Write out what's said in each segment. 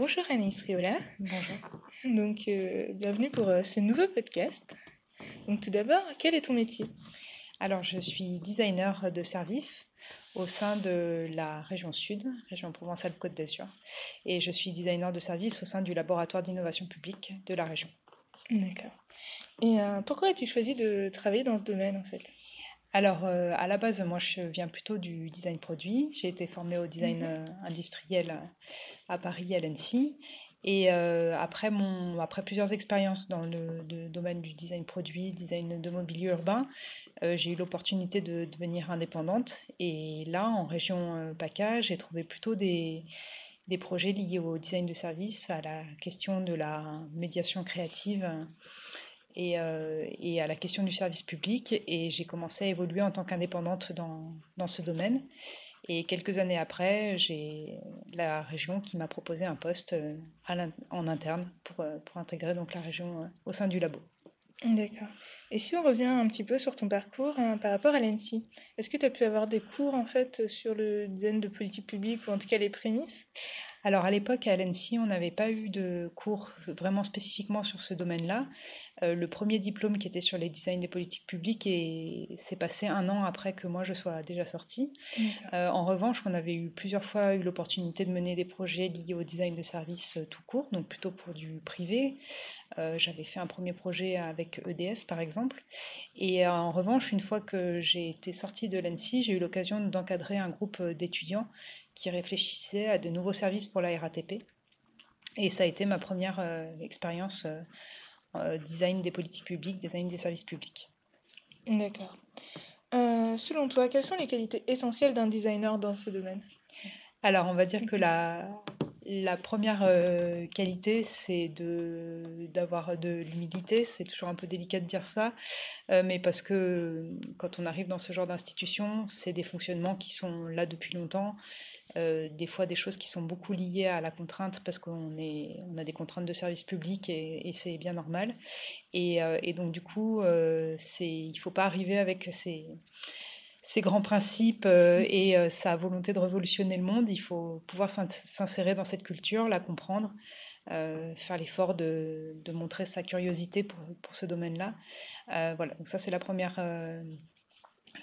bonjour Anaïs Riola. Bonjour. Donc, euh, bienvenue pour euh, ce nouveau podcast. Donc, tout d'abord, quel est ton métier? Alors, je suis designer de service au sein de la région Sud, région Provençale-Côte d'Azur. Et je suis designer de service au sein du laboratoire d'innovation publique de la région. D'accord. Et euh, pourquoi as-tu choisi de travailler dans ce domaine en fait? Alors, euh, à la base, moi, je viens plutôt du design produit. J'ai été formée au design euh, industriel à Paris, à l'ENSI. Et euh, après, mon, après plusieurs expériences dans le, domaine du design produit, design de mobilier urbain, j'ai eu l'opportunité de devenir indépendante. Et là, en région PACA, j'ai trouvé plutôt des, des projets liés au design de service, à la question de la médiation créative euh, et, à la question du service public. Et j'ai commencé à évoluer en tant qu'indépendante dans, dans, ce domaine. Et quelques années après, j'ai la région qui m'a proposé un poste euh, en interne pour, euh, pour intégrer donc la région au sein du labo. D'accord. Et si on revient un petit peu sur ton parcours hein, par rapport à l'ENSI, est-ce que tu as pu avoir des cours en fait sur le design de politique publique ou en tout cas les prémices? Alors à l'époque à l'ENSI, on n'avait pas eu de cours vraiment spécifiquement sur ce domaine-là. Euh, le premier diplôme qui était sur les designs des politiques publiques et s'est passé un an après que moi je sois déjà sortie. Euh, en revanche, on avait eu plusieurs fois eu l'opportunité de mener des projets liés au design de services euh, tout court, donc plutôt pour du privé. J'avais fait un premier projet avec EDF par exemple. Et en revanche, une fois que j'ai été sortie de l'ENSI, j'ai eu l'occasion d'encadrer un groupe d'étudiants qui réfléchissaient à de nouveaux services pour la RATP. Et ça a été ma première expérience euh, design des politiques publiques, design des services publics. D'accord. Euh, selon toi, quelles sont les qualités essentielles d'un designer dans ce domaine? Alors, on va dire que la, la première euh, qualité, c'est d'avoir de, l'humilité. C'est toujours un peu délicat de dire ça, mais parce que quand on arrive dans ce genre d'institution, c'est des fonctionnements qui sont là depuis longtemps. Euh, des fois des choses qui sont beaucoup liées à la contrainte parce qu'on on a des contraintes de service public et, c'est bien normal. Et, euh, donc du coup, euh, il ne faut pas arriver avec ces, ces grands principes et sa volonté de révolutionner le monde. Il faut pouvoir s'insérer dans cette culture, la comprendre. faire l'effort de, de, montrer sa curiosité pour, pour ce domaine-là. voilà, donc ça c'est la première,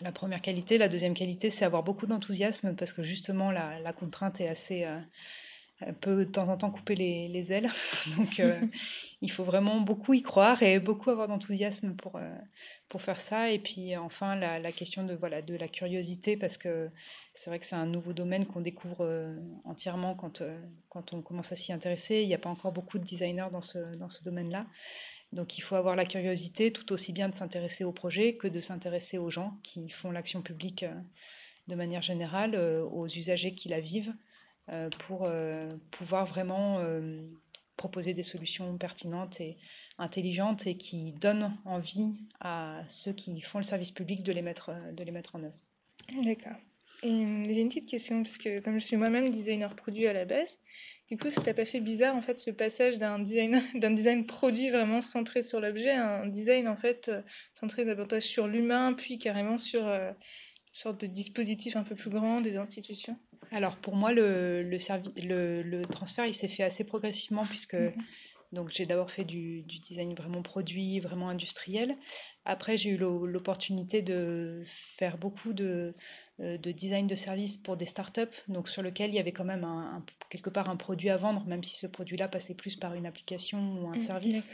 la première qualité. La deuxième qualité, c'est avoir beaucoup d'enthousiasme parce que justement, la, contrainte est assez. Euh, peut de temps en temps couper les, ailes. Donc, euh, il faut vraiment beaucoup y croire et beaucoup avoir d'enthousiasme pour, euh, pour faire ça. Et puis, enfin, la, question de, voilà, de la curiosité parce que c'est vrai que c'est un nouveau domaine qu'on découvre entièrement quand, quand on commence à s'y intéresser. Il n'y a pas encore beaucoup de designers dans ce, dans ce domaine-là. Donc il faut avoir la curiosité tout aussi bien de s'intéresser au projet que de s'intéresser aux gens qui font l'action publique euh, de manière générale, euh, aux usagers qui la vivent, euh, pour pouvoir vraiment proposer des solutions pertinentes et intelligentes et qui donnent envie à ceux qui font le service public de les mettre, de les mettre en œuvre. D'accord. Et j'ai une petite question, parce que comme je suis moi-même designer produit à la base, du coup, ça t'a pas fait bizarre en fait ce passage d'un design, d'un design produit vraiment centré sur l'objet à un design en fait euh, centré davantage sur l'humain, puis carrément sur euh, une sorte de dispositif un peu plus grand des institutions? Alors pour moi, le, le, le, le transfert il s'est fait assez progressivement puisque mhm. Donc j'ai d'abord fait du, design vraiment produit, vraiment industriel. Après, j'ai eu l'opportunité de faire beaucoup de, euh, de, design de services pour des startups, donc sur lequel il y avait quand même un, quelque part un produit à vendre, même si ce produit-là passait plus par une application ou un mmh, service.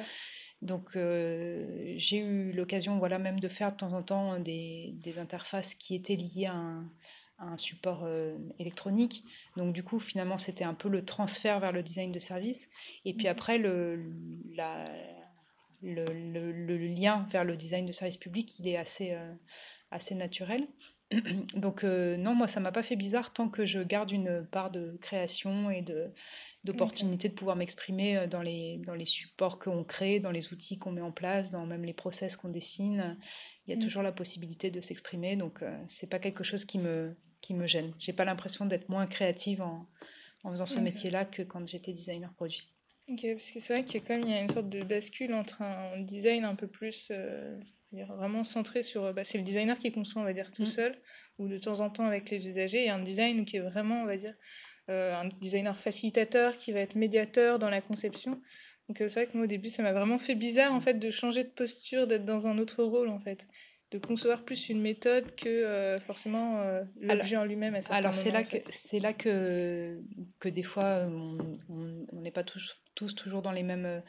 Donc euh, j'ai eu l'occasion voilà, même de faire de temps en temps des, des interfaces qui étaient liées à un, un support euh, électronique. Donc du coup, finalement, c'était un peu le transfert vers le design de service. Et puis mhm. après, le, la, le, le, lien vers le design de service public, il est assez, euh, assez naturel. Donc euh, non, moi, ça m'a pas fait bizarre tant que je garde une part de création et de d'opportunité de pouvoir m'exprimer dans les, dans les supports qu'on crée, dans les outils qu'on met en place, dans même les process qu'on dessine. Il y a mm. toujours la possibilité de s'exprimer. Donc, c'est pas quelque chose qui me, qui me gêne. J'ai pas l'impression d'être moins créative en, en faisant ce métier-là que quand j'étais designer produit. Ok, parce que c'est vrai qu'il y a quand même il y a une sorte de bascule entre un design un peu plus euh, vraiment centré sur bah, c'est le designer qui conçoit on va dire tout mm. seul ou de temps en temps avec les usagers et un design qui est vraiment on va dire un designer facilitateur qui va être médiateur dans la conception. Donc c'est vrai que moi au début ça m'a vraiment fait bizarre en fait de changer de posture, d'être dans un autre rôle en fait de concevoir plus une méthode que euh, forcément euh, l'objet en lui-même. Alors c'est là, que, c'est là que, que des fois on n'est pas tous, tous toujours dans les mêmes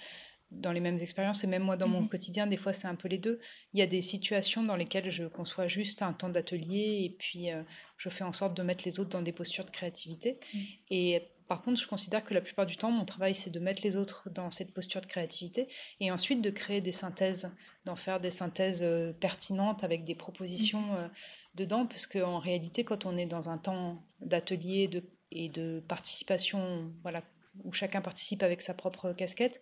dans les mêmes expériences et même moi dans mon mhm. quotidien des fois c'est un peu les deux il y a des situations dans lesquelles je conçois juste un temps d'atelier et puis euh, je fais en sorte de mettre les autres dans des postures de créativité mhm. et par contre, je considère que la plupart du temps, mon travail, c'est de mettre les autres dans cette posture de créativité et ensuite de créer des synthèses, d'en faire des synthèses euh, pertinentes avec des propositions mm. euh, dedans, parce qu'en réalité, quand on est dans un temps d'atelier et de participation, voilà, où chacun participe avec sa propre casquette,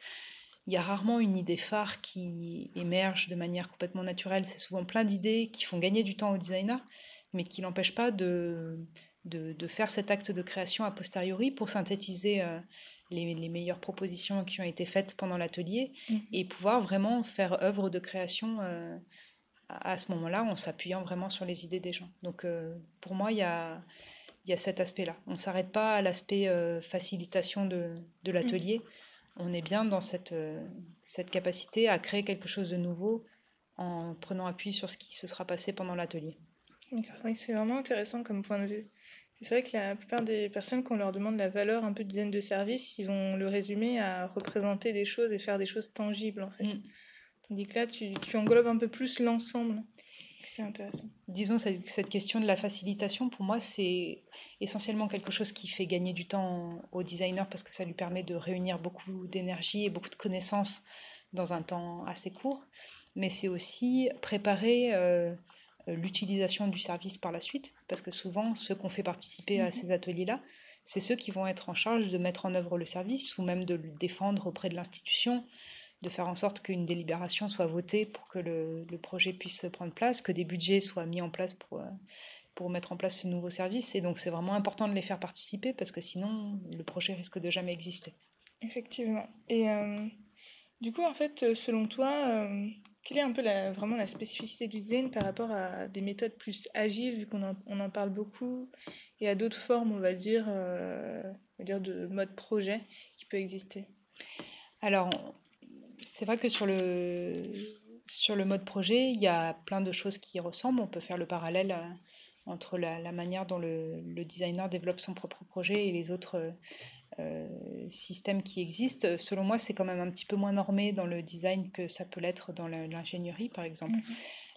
il y a rarement une idée phare qui émerge de manière complètement naturelle. C'est souvent plein d'idées qui font gagner du temps au designer, mais qui n'empêchent pas de de, faire cet acte de création a posteriori pour synthétiser euh, les, meilleures propositions qui ont été faites pendant l'atelier mhm. et pouvoir vraiment faire œuvre de création euh, à, ce moment-là en s'appuyant vraiment sur les idées des gens. Donc euh, pour moi, il y a, y a cet aspect-là. On ne s'arrête pas à l'aspect facilitation de, de l'atelier. Mhm. On est bien dans cette, cette capacité à créer quelque chose de nouveau en prenant appui sur ce qui se sera passé pendant l'atelier. Oui, c'est vraiment intéressant comme point de vue. C'est vrai que la plupart des personnes, quand on leur demande la valeur un peu de dizaine de services, ils vont le résumer à représenter des choses et faire des choses tangibles, en fait. Mm. Tandis que là, tu, tu englobes un peu plus l'ensemble. C'est intéressant. Disons, cette, cette, question de la facilitation, pour moi, c'est essentiellement quelque chose qui fait gagner du temps au designer parce que ça lui permet de réunir beaucoup d'énergie et beaucoup de connaissances dans un temps assez court. Mais c'est aussi préparer... Euh, euh, l'utilisation du service par la suite, parce que souvent, ceux qu'on fait participer à mhm. ces ateliers-là, c'est ceux qui vont être en charge de mettre en œuvre le service ou même de le défendre auprès de l'institution, de faire en sorte qu'une délibération soit votée pour que le, projet puisse prendre place, que des budgets soient mis en place pour, euh, pour mettre en place ce nouveau service. Et donc, c'est vraiment important de les faire participer parce que sinon, le projet risque de jamais exister. Effectivement. Et euh, du coup, en fait, selon toi, quelle est un peu la, vraiment la spécificité du design par rapport à des méthodes plus agiles, vu qu'on en, on en parle beaucoup, et à d'autres formes, on va dire, euh, on va dire de mode projet qui peut exister? Alors, c'est vrai que sur le, sur le mode projet, il y a plein de choses qui ressemblent. On peut faire le parallèle euh, entre la, la manière dont le, le, designer développe son propre projet et les autres euh, système qui existe. Selon moi, c'est quand même un petit peu moins normé dans le design que ça peut l'être dans l'ingénierie, par exemple,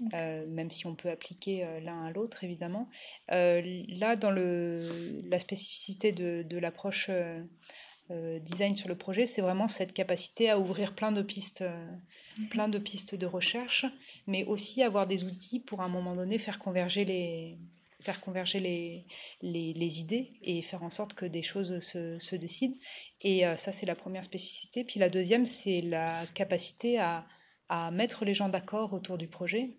mhm. euh, même si on peut appliquer l'un à l'autre, évidemment. là, dans le, la spécificité de, de l'approche design sur le projet, c'est vraiment cette capacité à ouvrir plein de pistes, mhm. plein de pistes de recherche, mais aussi avoir des outils pour à un moment donné faire converger les, faire converger les, les, idées et faire en sorte que des choses se, se décident. Et euh, ça, c'est la première spécificité. Puis la deuxième, c'est la capacité à, à, mettre les gens d'accord autour du projet.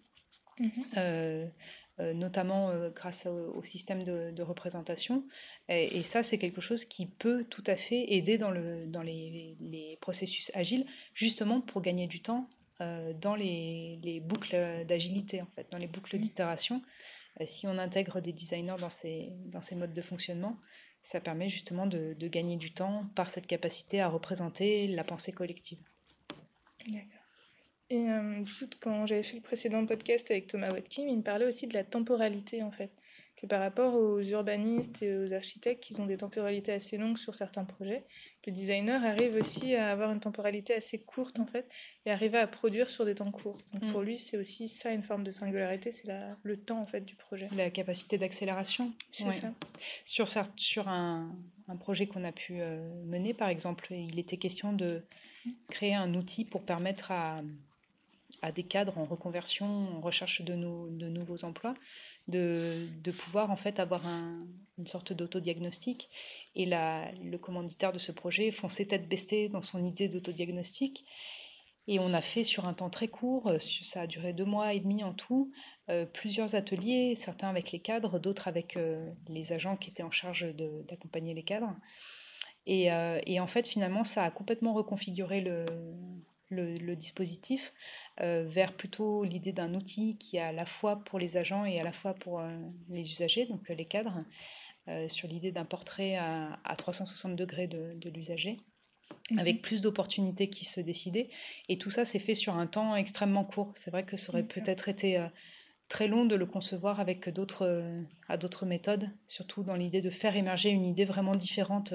Mhm. Euh, euh, notamment grâce au, système de, de représentation. Et, ça, c'est quelque chose qui peut tout à fait aider dans, le, dans les, les processus agiles, justement pour gagner du temps dans les, les boucles d'agilité, en fait, dans les boucles mhm. d'itération. Euh, si on intègre des designers dans ces, dans ces modes de fonctionnement, ça permet justement de, de gagner du temps par cette capacité à représenter la pensée collective. D'accord. Et euh, quand j'avais fait le précédent podcast avec Thomas Watkin, il me parlait aussi de la temporalité en fait que par rapport aux urbanistes et aux architectes qui ont des temporalités assez longues sur certains projets, le designer arrive aussi à avoir une temporalité assez courte en fait et arriver à produire sur des temps courts. Donc mm. pour lui, c'est aussi ça une forme de singularité, c'est le temps en fait du projet. La capacité d'accélération. C'est ça. Sur, sur un, un projet qu'on a pu euh, mener, par exemple, il était question de créer un outil pour permettre à, à des cadres en reconversion, en recherche de, nouveaux emplois, de, pouvoir en fait avoir un, une sorte d'autodiagnostic. Et la, le commanditaire de ce projet fonçait tête baissée dans son idée d'autodiagnostic. Et on a fait sur un temps très court, euh, ça a duré deux mois et demi en tout, euh, plusieurs ateliers, certains avec les cadres, d'autres avec euh, les agents qui étaient en charge d'accompagner les cadres. Et, en fait, finalement, ça a complètement reconfiguré le, le, dispositif euh, vers plutôt l'idée d'un outil qui est à la fois pour les agents et à la fois pour euh, les usagers, donc euh, les cadres, sur l'idée d'un portrait à, 360 degrés de, l'usager, mhm. avec plus d'opportunités qui se décidaient. Et tout ça s'est fait sur un temps extrêmement court. C'est vrai que ça aurait peut-être été très long de le concevoir avec d'autres à d'autres méthodes, surtout dans l'idée de faire émerger une idée vraiment différente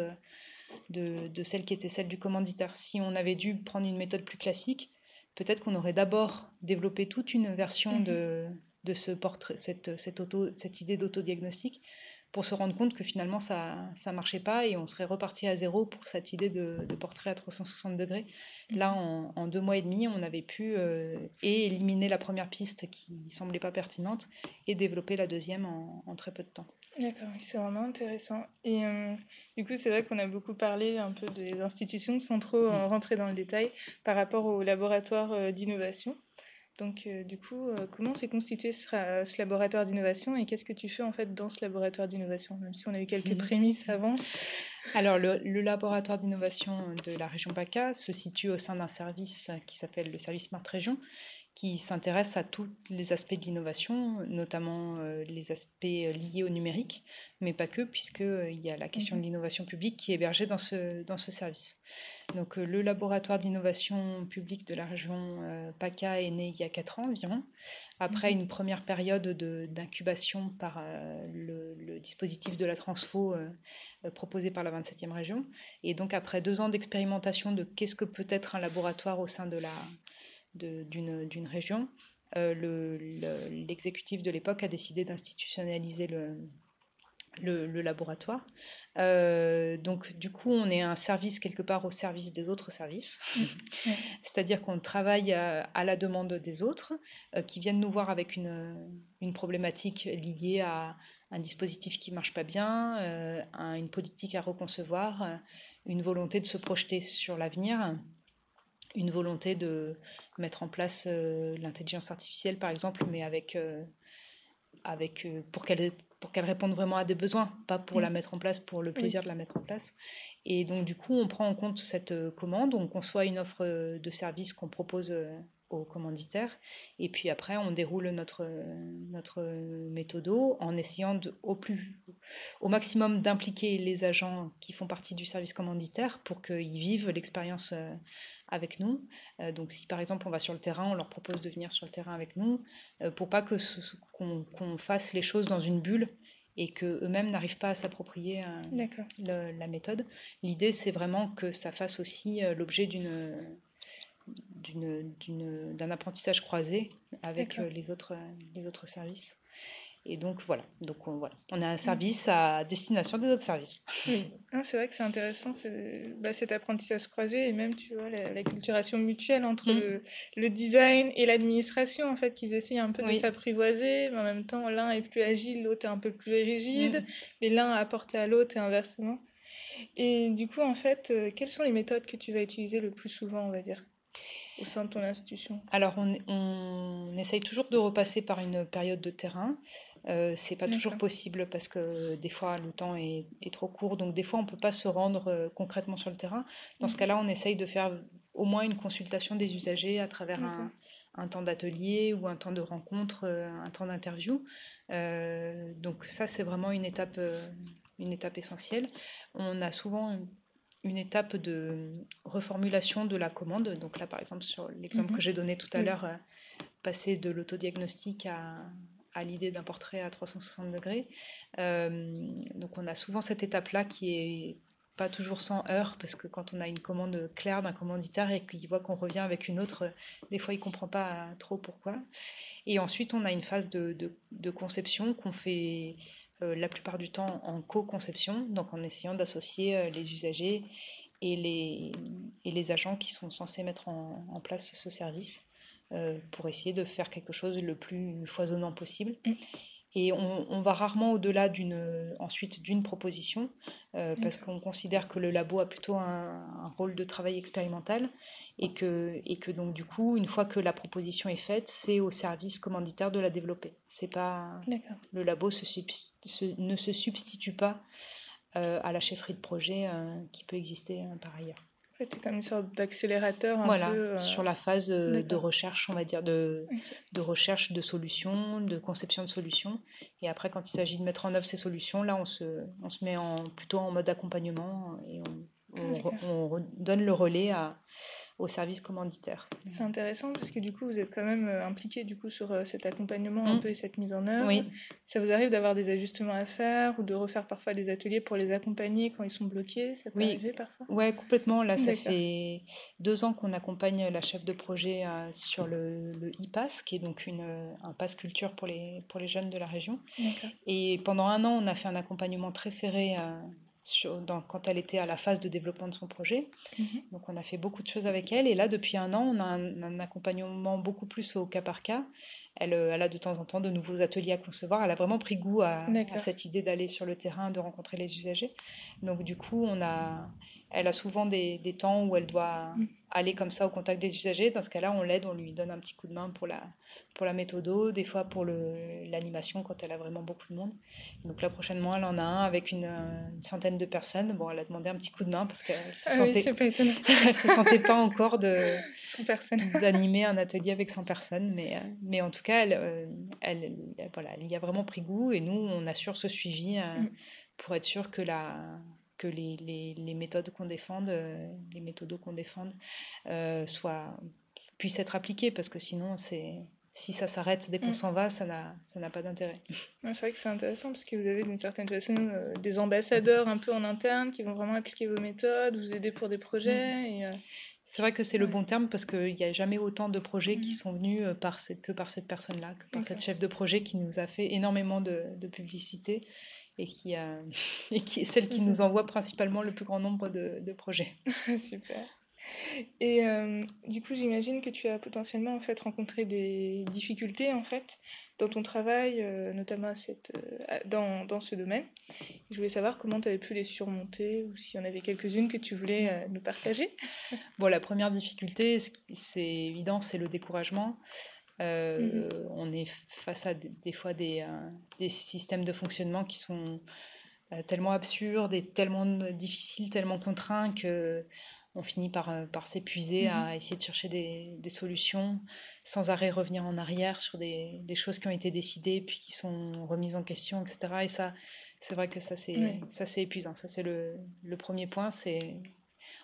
de, de, celle qui était celle du commanditaire. Si on avait dû prendre une méthode plus classique, peut-être qu'on aurait d'abord développé toute une version mhm. de, de ce portrait, cette, cette, auto, cette idée d'autodiagnostic pour se rendre compte que finalement ça ne marchait pas et on serait reparti à zéro pour cette idée de, portrait à 360 degrés. Là, mhm. en, deux mois et demi, on avait pu euh, éliminer la première piste qui semblait pas pertinente et développer la deuxième en, en très peu de temps. D'accord, c'est vraiment intéressant. Et euh, du coup, c'est vrai qu'on a beaucoup parlé un peu des institutions sans trop mm. rentrer dans le détail par rapport au laboratoire euh, d'innovation. Donc, euh, du coup, comment s'est constitué ce, ce laboratoire d'innovation et qu'est-ce que tu fais en fait dans ce laboratoire d'innovation, même si on a eu quelques mm. prémices avant? Alors, le, le laboratoire d'innovation de la région PACA se situe au sein d'un service qui s'appelle le service Smart Région, qui s'intéresse à tous les aspects de l'innovation, notamment euh, les aspects euh, liés au numérique, mais pas que, puisqu'il euh, y a la question de mhm. l'innovation publique qui est hébergée dans ce, dans ce service. Donc, le laboratoire d'innovation publique de la région PACA est né il y a 4 ans environ, après mhm. une première période d'incubation par le, le, dispositif de la transfo proposé par la 27e région. Et donc, après deux ans d'expérimentation de qu'est-ce que peut être un laboratoire au sein de la d'une région, euh, l'exécutif de l'époque a décidé d'institutionnaliser le, le, laboratoire. Euh, donc, du coup, on est un service quelque part au service des autres services. C'est-à-dire qu'on travaille à, la demande des autres euh, qui viennent nous voir avec une, une, problématique liée à un dispositif qui ne marche pas bien, à une politique à reconcevoir, une volonté de se projeter sur l'avenir une volonté de mettre en place euh, l'intelligence artificielle, par exemple, mais avec, euh, avec euh, pour qu'elle pour qu'elle réponde vraiment à des besoins, pas pour la mettre en place pour le plaisir de la mettre en place. Et donc du coup, on prend en compte cette commande, on conçoit une offre de service qu'on propose aux commanditaires, et puis après, on déroule notre, notre méthodo en essayant de, au, plus, au maximum d'impliquer les agents qui font partie du service commanditaire pour qu'ils vivent l'expérience avec nous. Euh, donc si par exemple on va sur le terrain, on leur propose de venir sur le terrain avec nous, euh, pour pas que qu'on fasse les choses dans une bulle et qu'eux-mêmes n'arrivent pas à s'approprier euh, la méthode. L'idée c'est vraiment que ça fasse aussi l'objet d'une d'un apprentissage croisé avec les autres, les autres services. Et donc voilà, donc on, voilà. on a un service à destination des autres services. Oui, c'est vrai que c'est intéressant bah, cet apprentissage croisé et même tu vois la, culturation mutuelle entre mm. le, design et l'administration en fait qu'ils essayent un peu de s'apprivoiser, mais en même temps l'un est plus agile, l'autre est un peu plus rigide, mm. mais l'un a apporté à l'autre et inversement. Et du coup en fait, euh, quelles sont les méthodes que tu vas utiliser le plus souvent on va dire? Au sein de ton institution Alors, on, on, essaye toujours de repasser par une période de terrain. Euh, c'est pas toujours possible parce que des fois le temps est, trop court, donc des fois on peut pas se rendre euh, concrètement sur le terrain. Dans ce mhm. cas-là, on essaye de faire au moins une consultation des usagers à travers un, temps d'atelier ou un temps de rencontre, euh, un temps d'interview. donc ça, c'est vraiment une étape, une étape essentielle. On a souvent une, étape de reformulation de la commande. Donc là, par exemple, sur l'exemple mhm. que j'ai donné tout à l'heure, passer de l'autodiagnostic à à l'idée d'un portrait à 360 degrés. Euh, donc on a souvent cette étape-là qui est pas toujours sans heurts, parce que quand on a une commande claire d'un commanditaire et qu'il voit qu'on revient avec une autre, des fois il comprend pas trop pourquoi. Et ensuite on a une phase de, de, conception qu'on fait euh, la plupart du temps en co-conception, donc en essayant d'associer euh, les usagers et les, agents qui sont censés mettre en, place ce service. Euh, pour essayer de faire quelque chose le plus foisonnant possible. Et on, va rarement au-delà d'une ensuite d'une proposition euh, parce qu'on considère que le labo a plutôt un, rôle de travail expérimental et que, et que donc du coup une fois que la proposition est faite c'est au service commanditaire de la développer. C'est pas le labo ne se substitue pas euh, à la chefferie de projet qui peut exister par ailleurs. C'est comme une sorte d'accélérateur. Voilà, peu, euh, sur la phase de recherche, on va dire, de, de recherche de solutions, de conception de solutions. Et après, quand il s'agit de mettre en œuvre ces solutions, là, on se, on se met en, plutôt en mode accompagnement et on, on, on donne le relais à, au service commanditaire. C'est intéressant parce que du coup, vous êtes quand même euh, impliqué du coup sur euh, cet accompagnement un mmh. peu et cette mise en œuvre. Oui. Ça vous arrive d'avoir des ajustements à faire ou de refaire parfois des ateliers pour les accompagner quand ils sont bloqués? Ça peut oui. arriver parfois? Oui, complètement. Là, ça fait deux ans qu'on accompagne la chef de projet euh, sur le, le e-pass, qui est donc une, un pass culture pour les, pour les jeunes de la région. Et pendant un an, on a fait un accompagnement très serré quand elle était à la phase de développement de son projet. Mhm. Donc on a fait beaucoup de choses avec elle. Et là, depuis un an, on a un, accompagnement beaucoup plus au cas par cas. Elle, euh, elle, a de temps en temps de nouveaux ateliers à concevoir. Elle a vraiment pris goût à, à cette idée d'aller sur le terrain, de rencontrer les usagers. Donc du coup, on a, elle a souvent des, des temps où elle doit mm. aller comme ça au contact des usagers. Dans ce cas-là, on l'aide, on lui donne un petit coup de main pour la, pour la méthodo, des fois pour l'animation quand elle a vraiment beaucoup de monde. Donc là, prochainement, elle en a un avec une, une centaine de personnes. Bon, elle a demandé un petit coup de main parce qu'elle se, ah se sentait pas encore de d'animer un atelier avec 100 personnes. Mais, euh, mais en tout cas, elle, euh, elle, voilà, elle y a vraiment pris goût et nous, on assure ce suivi euh, mm. pour être sûr que la que les, les, les méthodes qu'on défende, euh, les méthodos qu'on défende, euh, soient, puissent être appliquées, parce que sinon, c'est si ça s'arrête dès qu'on mm. s'en va, ça n'a pas d'intérêt. c'est vrai que c'est intéressant parce que vous avez d'une certaine façon euh, des ambassadeurs un peu en interne qui vont vraiment appliquer vos méthodes, vous aider pour des projets. Mm. C'est vrai que c'est le bon terme parce qu'il n'y a jamais autant de projets qui mm. sont venus par cette, que par cette personne-là, que par cette chef de projet qui nous a fait énormément de, de publicité et qui, a, et qui est celle qui nous envoie principalement le plus grand nombre de, de projets. Super. Et euh, du coup, j'imagine que tu as potentiellement en fait rencontré des difficultés en fait dans ton travail, euh, notamment cette, euh, dans, dans, ce domaine. Je voulais savoir comment tu avais pu les surmonter ou s'il y en avait quelques-unes que tu voulais nous partager. Bon, la première difficulté, c'est évident, c'est le découragement. Euh, mmh on est face à des, fois des, euh, des, systèmes de fonctionnement qui sont euh, tellement absurdes et tellement difficiles, tellement contraints que on finit par, par s'épuiser mmh à essayer de chercher des, des, solutions, sans arrêt revenir en arrière sur des, des, choses qui ont été décidées puis qui sont remises en question, etc. Et ça, c'est vrai que ça c'est ça c'est épuisant. Ça c'est le, le, premier point, c'est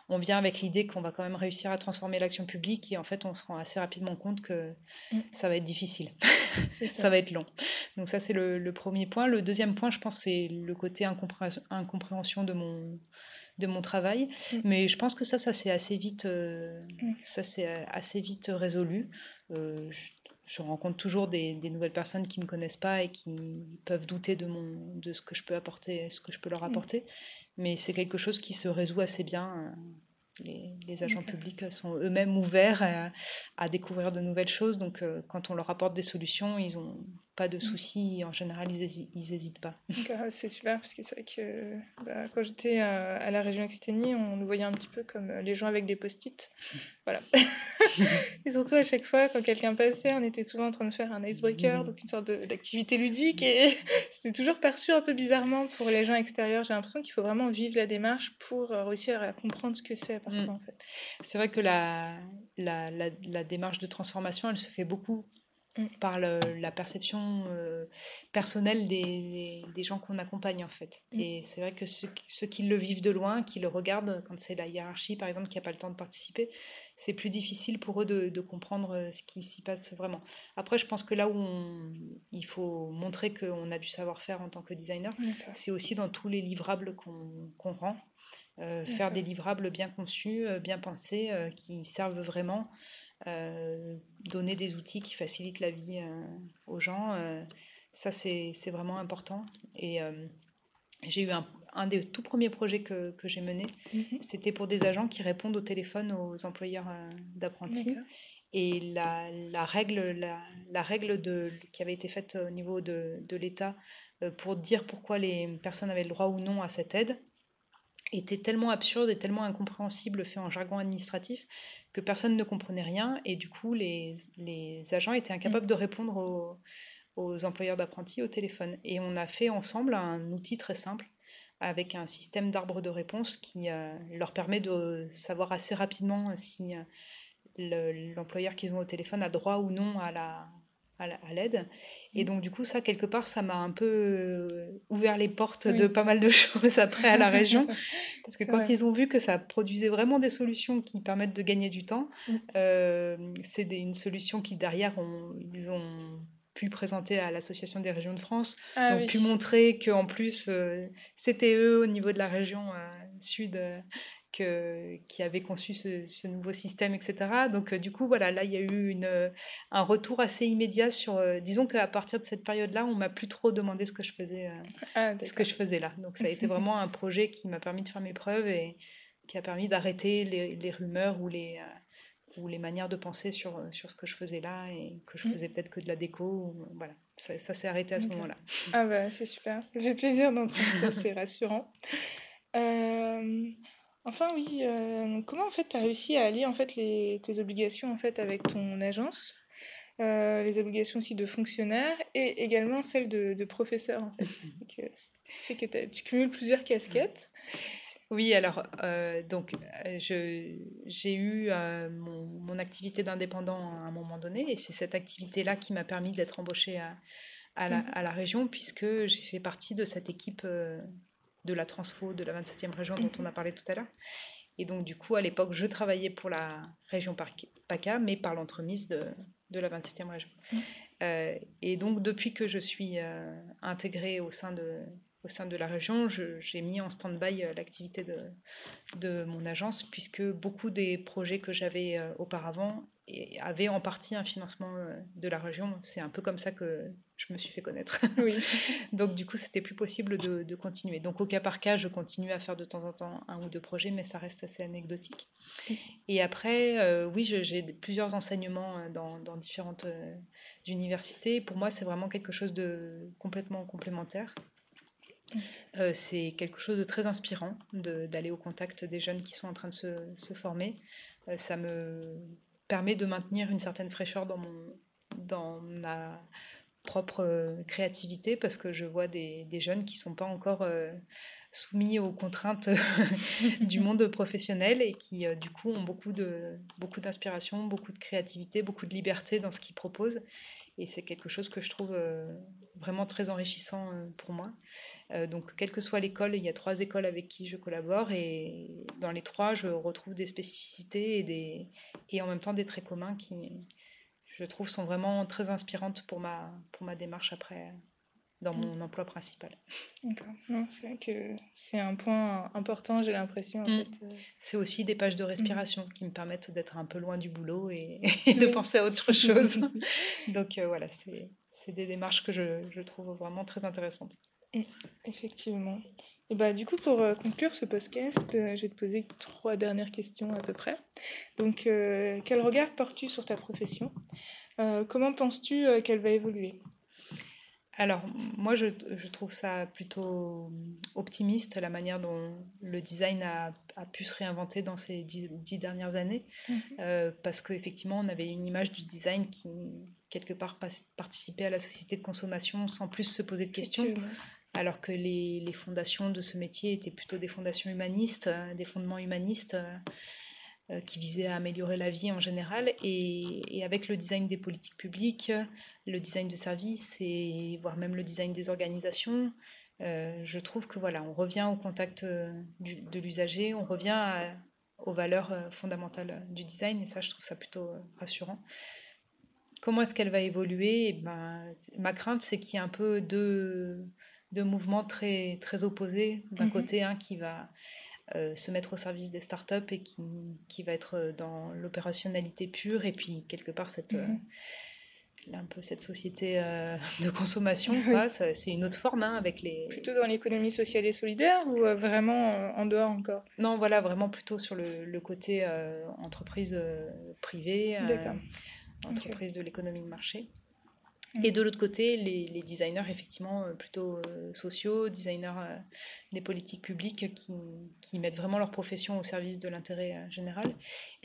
on vient avec l'idée qu'on va quand même réussir à transformer l'action publique et en fait on se rend assez rapidement compte que mm. ça va être difficile, ça. va être long. Donc ça c'est le, premier point. Le deuxième point je pense c'est le côté incompréhension, de mon de mon travail, mm. mais je pense que ça ça s'est assez vite euh, mm. ça c'est assez vite résolu. Euh, je, rencontre toujours des, nouvelles personnes qui ne me connaissent pas et qui peuvent douter de, mon, de ce que je peux apporter, ce que je peux leur apporter mais c'est quelque chose qui se résout assez bien. Euh, les, les agents publics sont eux-mêmes ouverts à, découvrir de nouvelles choses, donc euh, quand on leur apporte des solutions, ils n'ont pas de soucis. En général, ils n'hésitent pas. C'est super, parce que c'est vrai que bah, quand j'étais euh, à la région Occitanie, on nous voyait un petit peu comme les gens avec des post-it. Voilà. et surtout, à chaque fois, quand quelqu'un passait, on était souvent en train de faire un icebreaker, mm. donc une sorte d'activité ludique. Et c'était toujours perçu un peu bizarrement pour les gens extérieurs. J'ai l'impression qu'il faut vraiment vivre la démarche pour euh, réussir à comprendre ce que c'est parfois, mm. en fait. C'est vrai que la, la, la, démarche de transformation, elle se fait beaucoup mm. par la perception euh, personnelle des, des, gens qu'on accompagne en fait. Et c'est vrai que ceux, ceux, qui le vivent de loin, qui le regardent quand c'est la hiérarchie par exemple qui n'a pas le temps de participer, c'est plus difficile pour eux de, comprendre euh, ce qui s'y passe vraiment. Après, je pense que là où il faut montrer qu'on a du savoir-faire en tant que designer, c'est aussi dans tous les livrables qu'on rend. Euh, faire des livrables bien conçus, bien pensés, qui servent vraiment, donner des outils qui facilitent la vie aux gens, ça c'est vraiment important. Et j'ai eu un, un des tout premiers projets que, que j'ai mené, mhm. c'était pour des agents qui répondent au téléphone aux employeurs euh, d'apprentis. Et la, la, règle, la, la, règle de, qui avait été faite au niveau de, de l'État euh, pour dire pourquoi les personnes avaient le droit ou non à cette aide était tellement absurde et tellement incompréhensible fait en jargon administratif que personne ne comprenait rien et du coup les, les agents étaient incapables mhm. de répondre aux, aux employeurs d'apprentis au téléphone. Et on a fait ensemble un outil très simple avec un système d'arbre de réponse qui leur permet de savoir assez rapidement si l'employeur qu'ils ont au téléphone a droit ou non à la, à l'aide. Et donc, du coup, ça, quelque part, ça m'a un peu euh, ouvert les portes de pas mal de choses après à la région. Parce que quand ils ont vu que ça produisait vraiment des solutions qui permettent de gagner du temps, mm. euh, c'est une solution qui, derrière, ils ont pu présenter à l'Association des régions de France, ah, donc pu montrer qu'en plus, euh, c'était eux, au niveau de la région sud, qui avait conçu ce, nouveau système, etc. Donc, euh, du coup, voilà, là, il y a eu une, euh, un retour assez immédiat sur. Euh, disons qu'à partir de cette période-là, on m'a plus trop demandé ce que je faisais, ah, ce que je faisais là. Donc, ça a été vraiment un projet qui m'a permis de faire mes preuves et qui a permis d'arrêter les, les, rumeurs ou les ou les manières de penser sur, sur ce que je faisais là et que je mm. faisais peut-être que de la déco. voilà, ça, ça s'est arrêté à ce moment-là. Ah bah c'est super, ça fait plaisir d'entendre ça, c'est rassurant. Euh, Enfin oui, euh, comment en fait tu as réussi à allier en fait les, tes obligations en fait avec ton agence, euh, les obligations aussi de fonctionnaire et également celles de, professeur en fait. Donc, sais que tu cumules plusieurs casquettes. Oui, alors euh, donc j'ai eu mon, mon, activité d'indépendant à un moment donné et c'est cette activité-là qui m'a permis d'être embauchée à, à, la, mmh à, la, région puisque j'ai fait partie de cette équipe de la transfo de la 27e région dont on a parlé tout à l'heure. Et donc, du coup, à l'époque, je travaillais pour la région PACA, mais par l'entremise de, de, la 27e région. Mm. Euh, et donc, depuis que je suis euh, intégrée au sein de, au sein de la région, j'ai mis en stand-by euh, l'activité de, de mon agence, puisque beaucoup des projets que j'avais auparavant et avait en partie un financement euh, de la région. C'est un peu comme ça que je me suis fait connaître. Oui. Donc du coup, c'était plus possible de, continuer. Donc au cas par cas, je continue à faire de temps en temps un ou deux projets, mais ça reste assez anecdotique. Et après, euh, oui, j'ai plusieurs enseignements euh, dans, différentes universités. Pour moi, c'est vraiment quelque chose de complètement complémentaire. c'est quelque chose de très inspirant d'aller au contact des jeunes qui sont en train de se, se former. ça me permet de maintenir une certaine fraîcheur dans, mon, dans ma propre euh, créativité parce que je vois des, des jeunes qui ne sont pas encore euh, soumis aux contraintes du monde professionnel et qui euh, du coup ont beaucoup de beaucoup d'inspiration, beaucoup de créativité, beaucoup de liberté dans ce qu'ils proposent et c'est quelque chose que je trouve vraiment très enrichissant pour moi. donc quelle que soit l'école, il y a trois écoles avec qui je collabore et dans les trois, je retrouve des spécificités et en même temps des traits communs qui, je trouve, sont vraiment très inspirantes pour ma, pour ma démarche après dans mon mm. emploi principal. D'accord. C'est vrai que c'est un point important, j'ai l'impression. Mm. Euh. C'est aussi des pages de respiration mm. qui me permettent d'être un peu loin du boulot et, de penser à autre chose. Donc euh, voilà, c'est des démarches que je, je, trouve vraiment très intéressantes. Effectivement. Et bah, du coup, pour euh, conclure ce podcast, je vais te poser trois dernières questions à peu près. Donc, euh, quel regard portes-tu sur ta profession? Comment penses-tu qu'elle va évoluer? Alors, moi, je, je, trouve ça plutôt optimiste, la manière dont le design a, a pu se réinventer dans ces dix, dernières années, mhm. parce qu'effectivement, on avait une image du design qui, quelque part, participait à la société de consommation sans plus se poser de questions. Alors que les, fondations de ce métier étaient plutôt des fondations humanistes, euh, des fondements humanistes euh, euh, qui visaient à améliorer la vie en général. Et, avec le design des politiques publiques, le design de services et voire même le design des organisations, je trouve que voilà, on revient au contact de l'usager, on revient aux valeurs fondamentales du design, et ça, je trouve ça plutôt rassurant. Comment est-ce qu'elle va évoluer? Eh ben, Ma crainte, c'est qu'il y ait un peu deux de mouvements très, très opposés. D'un mhm. côté, un qui va euh, se mettre au service des startups et qui, qui va être dans l'opérationnalité pure, et puis quelque part, cette, euh, mhm. un peu cette société euh, de consommation, c'est une autre forme hein, avec les... Plutôt dans l'économie sociale et solidaire ou vraiment en dehors encore? Non, voilà, vraiment plutôt sur le, le côté entreprise privée, entreprise de l'économie de marché. Mm. Et de l'autre côté, les, designers, effectivement, euh, plutôt euh, sociaux, designers euh, des politiques publiques qui, qui, mettent vraiment leur profession au service de l'intérêt général.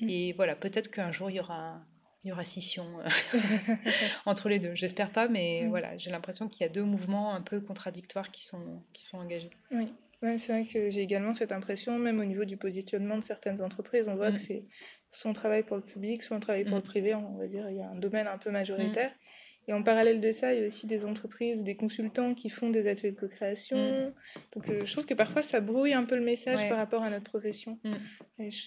Mm. Et voilà, peut-être qu'un jour, il y aura, il y aura scission entre les deux. J'espère pas, mais mm. voilà, j'ai l'impression qu'il y a deux mouvements un peu contradictoires qui sont, qui sont engagés. Oui. Ouais, c'est vrai que j'ai également cette impression, même au niveau du positionnement de certaines entreprises, on voit que c'est soit on travaille pour le public, soit on travaille pour le privé, on va dire, il y a un domaine un peu majoritaire. Et en parallèle de ça, il y a aussi des entreprises ou des consultants qui font des ateliers de co-création. Mm. Donc euh, je trouve que parfois ça brouille un peu le message par rapport à notre profession. Mm.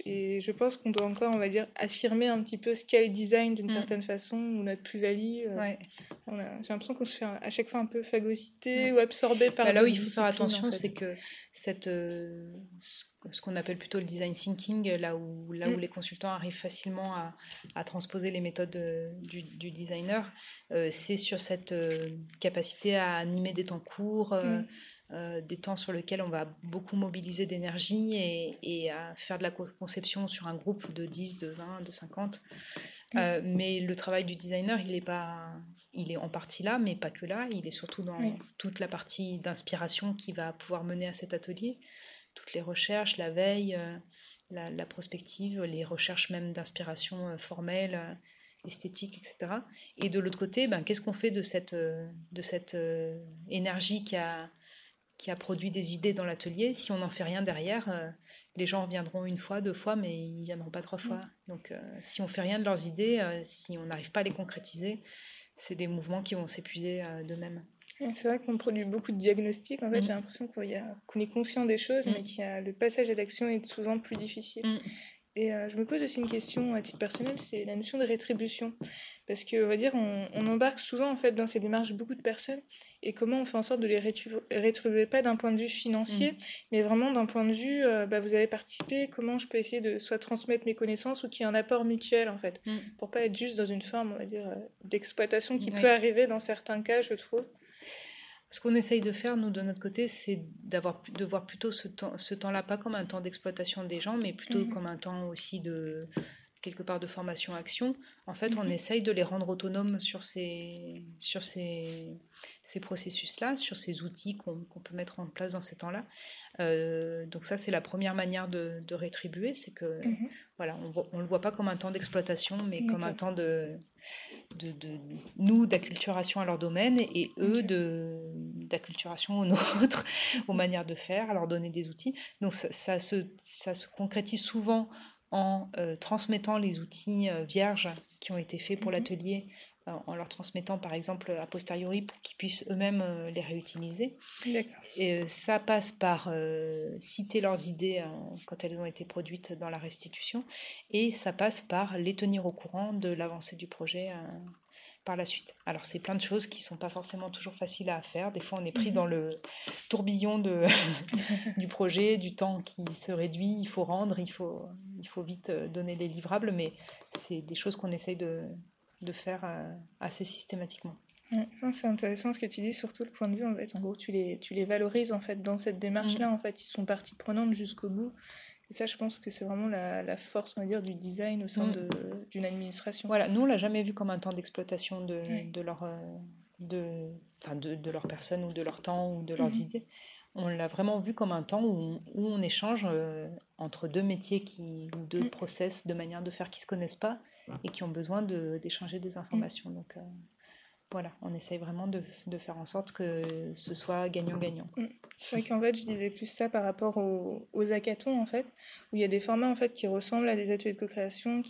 Et, je, pense qu'on doit encore, on va dire, affirmer un petit peu ce qu'est le design d'une mm. certaine façon ou notre plus-value. Euh, j'ai l'impression qu'on se fait à chaque fois un peu phagocyter ou absorber par. Bah là où il faut faire attention, c'est que cette, euh, ce qu'on appelle plutôt le design thinking, là où, là où les consultants arrivent facilement à, à transposer les méthodes du, du, designer, c'est sur cette capacité à animer des temps courts. Euh, des temps sur lesquels on va beaucoup mobiliser d'énergie et, à faire de la conception sur un groupe de 10, de 20, de 50. Euh, mais le travail du designer, il est, pas, il est en partie là, mais pas que là. Il est surtout dans toute la partie d'inspiration qui va pouvoir mener à cet atelier. Toutes les recherches, la veille, euh, la, prospective, les recherches même d'inspiration formelle esthétique, etc. Et de l'autre côté, ben, qu'est-ce qu'on fait de cette, de cette énergie qui a, qui a produit des idées dans l'atelier, si on n'en fait rien derrière, euh, les gens viendront une fois, deux fois, mais ils ne viendront pas trois fois. Mm. Donc euh, si on fait rien de leurs idées, euh, si on n'arrive pas à les concrétiser, c'est des mouvements qui vont s'épuiser d'eux-mêmes. C'est vrai qu'on produit beaucoup de diagnostics. En fait, mm. j'ai l'impression qu'on est conscient des choses, mm. mais que le passage à l'action est souvent plus difficile. Et je me pose aussi une question à titre personnel, c'est la notion de rétribution. Parce qu'on va dire, on, on, embarque souvent en fait dans ces démarches beaucoup de personnes et comment on fait en sorte de les rétribuer, pas d'un point de vue financier, mm. mais vraiment d'un point de vue, euh, bah, vous avez participé, comment je peux essayer de soit transmettre mes connaissances ou qu'il y ait un apport mutuel en fait, mm. pour pas être juste dans une forme, on va dire, euh, d'exploitation qui peut arriver dans certains cas, je trouve. Ce qu'on essaye de faire, nous, de notre côté, c'est d'avoir, de voir plutôt ce, temps, ce temps-là pas comme un temps d'exploitation des gens, mais plutôt mm. comme un temps aussi de, quelque part de formation-action, en fait, on mhm. essaye de les rendre autonomes sur ces, sur ces, ces processus-là, sur ces outils qu'on peut mettre en place dans ces temps-là. Euh, donc ça, c'est la première manière de, de rétribuer, c'est que mhm. voilà, on ne le voit pas comme un temps d'exploitation, mais comme un temps de, de, de nous d'acculturation à leur domaine et eux de d'acculturation aux nôtres, aux manières de faire, à leur donner des outils. Donc ça, ça, se, ça se concrétise souvent en euh, transmettant les outils euh, vierges qui ont été faits pour mhm. l'atelier, euh, en leur transmettant par exemple a posteriori pour qu'ils puissent eux-mêmes les réutiliser. Et ça passe par citer leurs idées quand elles ont été produites dans la restitution, et ça passe par les tenir au courant de l'avancée du projet par la suite. Alors c'est plein de choses qui sont pas forcément toujours faciles à faire. Des fois on est pris mhm. dans le tourbillon de, du projet, du temps qui se réduit, il faut rendre, il faut, il faut vite euh, donner les livrables, mais c'est des choses qu'on essaye de, de faire euh, assez systématiquement. c'est intéressant ce que tu dis, surtout le point de vue en fait. En gros, tu les, tu les valorises en fait dans cette démarche-là. Mhm. En fait, ils sont partie prenante jusqu'au bout. Et ça, je pense que c'est vraiment la, force, on va dire, du design au sein mm. d'une administration. Voilà, nous, on l'a jamais vu comme un temps d'exploitation de, de, leur, euh, de, de, de, leur personne ou de leur temps ou de leurs mm-hmm. idées. On l'a vraiment vu comme un temps où, où on échange euh, entre deux métiers qui, ou deux mm. process de manière de faire qui ne se connaissent pas et qui ont besoin d'échanger des informations. Donc, euh, voilà, on essaye vraiment de, de, faire en sorte que ce soit gagnant-gagnant. Mm. C'est vrai qu'en fait, je disais plus ça par rapport aux, aux, hackathons, en fait, où il y a des formats en fait, qui ressemblent à des ateliers de co-création,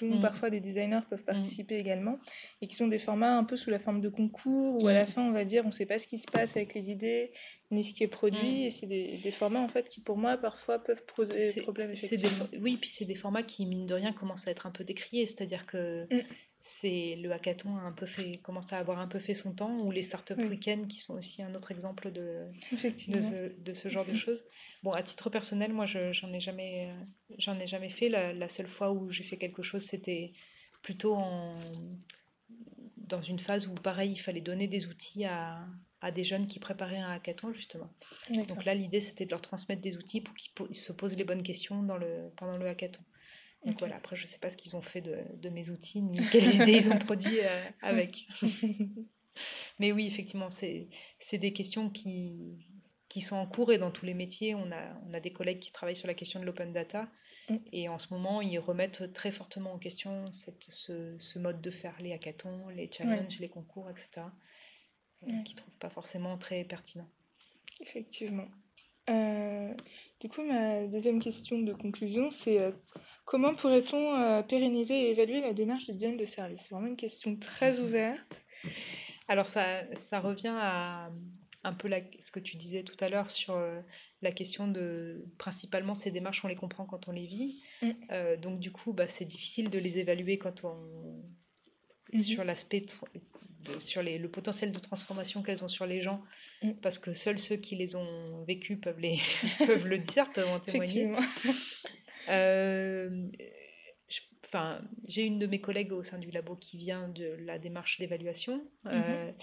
dont mm. parfois des designers peuvent mm. participer également, et qui sont des formats un peu sous la forme de concours, où à la fin, on va dire, on ne sait pas ce qui se passe avec les idées, ni ce qui est produit, et c'est des, des, formats en fait, qui, pour moi, parfois peuvent poser problème. oui, puis c'est des formats qui, mine de rien, commencent à être un peu décriés, c'est-à-dire que c'est le hackathon a un peu fait, commence à avoir un peu fait son temps, ou les startup up week-end qui sont aussi un autre exemple de, de ce, genre de choses. Bon, à titre personnel, moi, j'en ai jamais, j'en ai jamais fait. La, seule fois où j'ai fait quelque chose, c'était plutôt en, dans une phase où, pareil, il fallait donner des outils à, à des jeunes qui préparaient un hackathon, justement. Donc là, l'idée, c'était de leur transmettre des outils pour qu'ils se posent les bonnes questions dans le, pendant le hackathon. Donc voilà, après, je ne sais pas ce qu'ils ont fait de, de, mes outils, ni quelles idées ils ont produit euh, avec. Mais oui, effectivement, c'est des questions qui, qui sont en cours et dans tous les métiers, on a, on a des collègues qui travaillent sur la question de l'open data. Mm. Et en ce moment, ils remettent très fortement en question cette, ce, ce, mode de faire les hackathons, les challenges, les concours, etc. Euh, qui ne trouvent pas forcément très pertinent. Effectivement. du coup, ma deuxième question de conclusion, c'est comment pourrait-on pérenniser et évaluer la démarche de design de service? C'est vraiment une question très ouverte. Alors, ça, ça revient à un peu ce que tu disais tout à l'heure sur la question de principalement ces démarches, on les comprend quand on les vit. Mm. Euh, donc du coup, bah, c'est difficile de les évaluer quand on mm-hmm. sur l'aspect sur les, le potentiel de transformation qu'elles ont sur les gens, mm. parce que seuls ceux qui les ont vécues peuvent, les, peuvent le dire, peuvent en témoigner. Euh, Enfin, j'ai une de mes collègues au sein du labo qui vient de la démarche d'évaluation. Euh, mhm.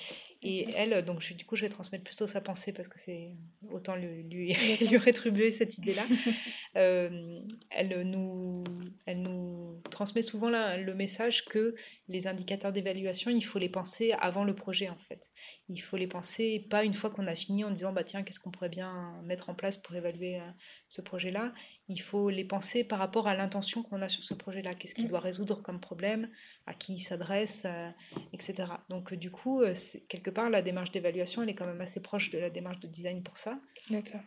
Et elle, donc du coup, je vais transmettre plutôt sa pensée parce que c'est autant lui, lui, lui rétribuer cette idée-là. Euh, elle, nous, elle nous transmet souvent là, le message que les indicateurs d'évaluation, il faut les penser avant le projet en fait. Il faut les penser pas une fois qu'on a fini en disant bah tiens, qu'est-ce qu'on pourrait bien mettre en place pour évaluer euh, ce projet-là. Il faut les penser par rapport à l'intention qu'on a sur ce projet-là. Qu'est-ce qu'il mm. doit résoudre comme problème, à qui il s'adresse, euh, etc. Donc du coup, quelque part, la démarche d'évaluation, elle est quand même assez proche de la démarche de design pour ça. D'accord.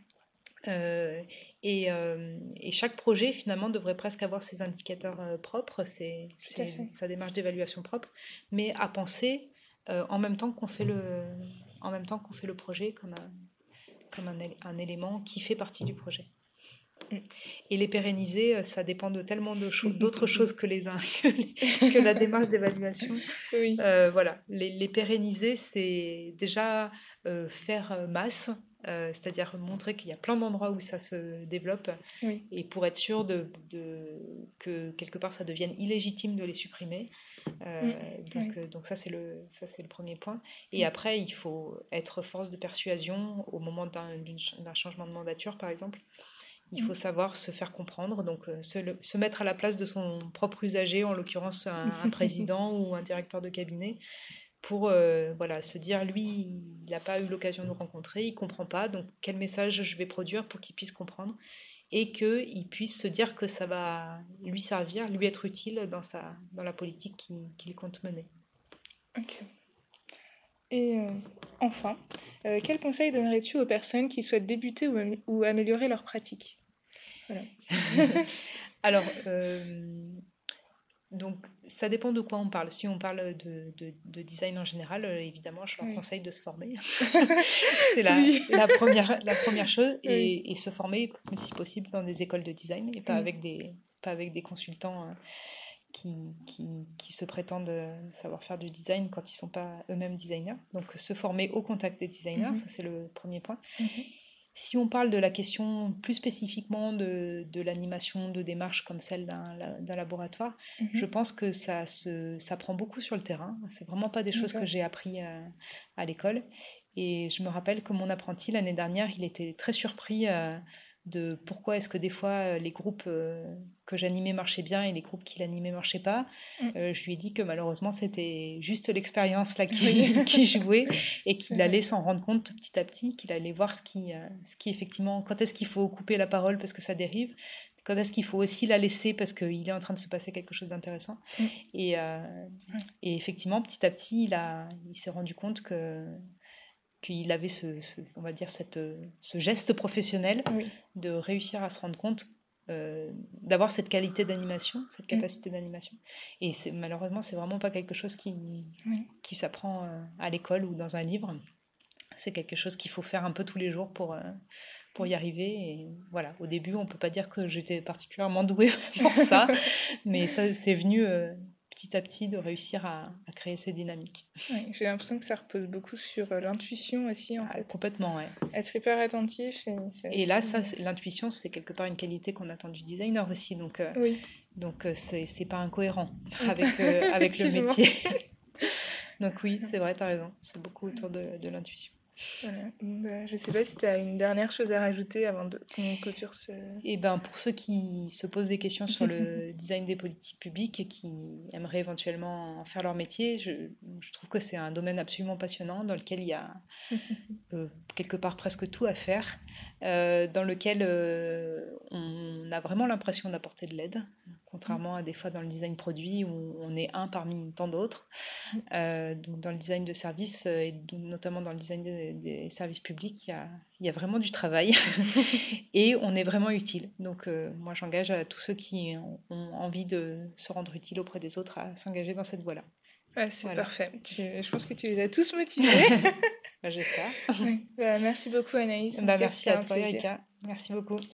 Euh, et, euh, et, chaque projet, finalement, devrait presque avoir ses indicateurs euh, propres, c'est sa démarche d'évaluation propre, mais à penser en même temps qu'on fait, le, en même temps qu'on fait le projet comme, un, comme un, un, élément qui fait partie du projet. Mm. Et les pérenniser, ça dépend de tellement d'autres choses que, les, que, que la démarche d'évaluation. Oui. voilà, les, les pérenniser, c'est déjà faire masse, euh, c'est-à-dire montrer qu'il y a plein d'endroits où ça se développe, et pour être sûr de, que quelque part ça devienne illégitime de les supprimer. Euh, mm. donc, euh, donc ça c'est le ça c'est le premier point. Et mm. après il faut être force de persuasion au moment d'un changement de mandature par exemple. Il faut mm. savoir se faire comprendre, donc se, se, mettre à la place de son propre usager, en l'occurrence un, président ou un directeur de cabinet, pour euh, voilà, se dire, lui, il n'a pas eu l'occasion de nous rencontrer, il ne comprend pas, donc quel message je vais produire pour qu'il puisse comprendre et qu'il puisse se dire que ça va lui servir, lui être utile dans, sa, dans la politique qu'il compte mener. Ok. Et euh, enfin, euh, quel conseil donnerais-tu aux personnes qui souhaitent débuter ou, ou améliorer leur pratique voilà. Alors, donc, ça dépend de quoi on parle. Si on parle de, de, design en général, euh, évidemment, je leur conseille de se former. c'est la, la, première, la première chose. Et, se former, si possible, dans des écoles de design et pas, avec, des, pas avec des consultants euh, qui, qui, qui, se prétendent savoir faire du design quand ils ne sont pas eux-mêmes designers. Donc, se former au contact des designers, mhm. ça c'est le premier point. Mhm. Si on parle de la question plus spécifiquement de, de l'animation de démarches comme celle d'un laboratoire, mhm. je pense que ça, se, ça prend beaucoup sur le terrain. C'est vraiment pas des choses que j'ai appris à, euh, à l'école. Et je me rappelle que mon apprenti l'année dernière, il était très surpris euh, de pourquoi est-ce que des fois euh, les groupes euh, que j'animais marchaient bien et les groupes qui l'animaient marchaient pas. Mm. Euh, je lui ai dit que malheureusement c'était juste l'expérience là qui, qui jouait et qu'il allait s'en rendre compte petit à petit, qu'il allait voir ce qui, ce qui effectivement, quand est-ce qu'il faut couper la parole parce que ça dérive, quand est-ce qu'il faut aussi la laisser parce qu'il est en train de se passer quelque chose d'intéressant. Mm. Et, et, effectivement, petit à petit, il, a, il s'est rendu compte que qu'il avait ce, on va dire cette, ce geste professionnel de réussir à se rendre compte euh, d'avoir cette qualité d'animation, cette mm. capacité d'animation. Et c'est, malheureusement, c'est vraiment pas quelque chose qui, qui s'apprend euh, à l'école ou dans un livre. C'est quelque chose qu'il faut faire un peu tous les jours pour, euh, pour y arriver. Et voilà, au début, on peut pas dire que j'étais particulièrement douée pour ça, mais ça, c'est venu petit à petit de réussir à, créer ces dynamiques. j'ai l'impression que ça repose beaucoup sur euh, l'intuition aussi. En ah, Complètement, ouais. Être hyper attentif. Et, là, ça, l'intuition, c'est quelque part une qualité qu'on attend du designer aussi. Donc, euh, oui. donc euh, c'est pas incohérent avec, avec le métier. donc oui, c'est vrai, tu as raison. C'est beaucoup autour de, de l'intuition. Bah, je ne sais pas si tu as une dernière chose à rajouter avant qu'on clôture ce... Eh ben, pour ceux qui se posent des questions sur le design des politiques publiques et qui aimeraient éventuellement en faire leur métier, je, je trouve que c'est un domaine absolument passionnant dans lequel il y a euh, quelque part presque tout à faire, euh, dans lequel euh, on a vraiment l'impression d'apporter de l'aide, contrairement à des fois dans le design produit où on est un parmi tant d'autres. Euh, donc dans le design de services et notamment dans le design des services publics, il y a, il y a vraiment du travail et on est vraiment utile. Donc moi j'engage à tous ceux qui ont envie de se rendre utile auprès des autres à s'engager dans cette voie-là. Ouais, c'est parfait. je pense que tu les as tous motivés. Bah, j'espère. Bah, merci beaucoup Anaïs. Bah, merci à toi Erika. Merci beaucoup.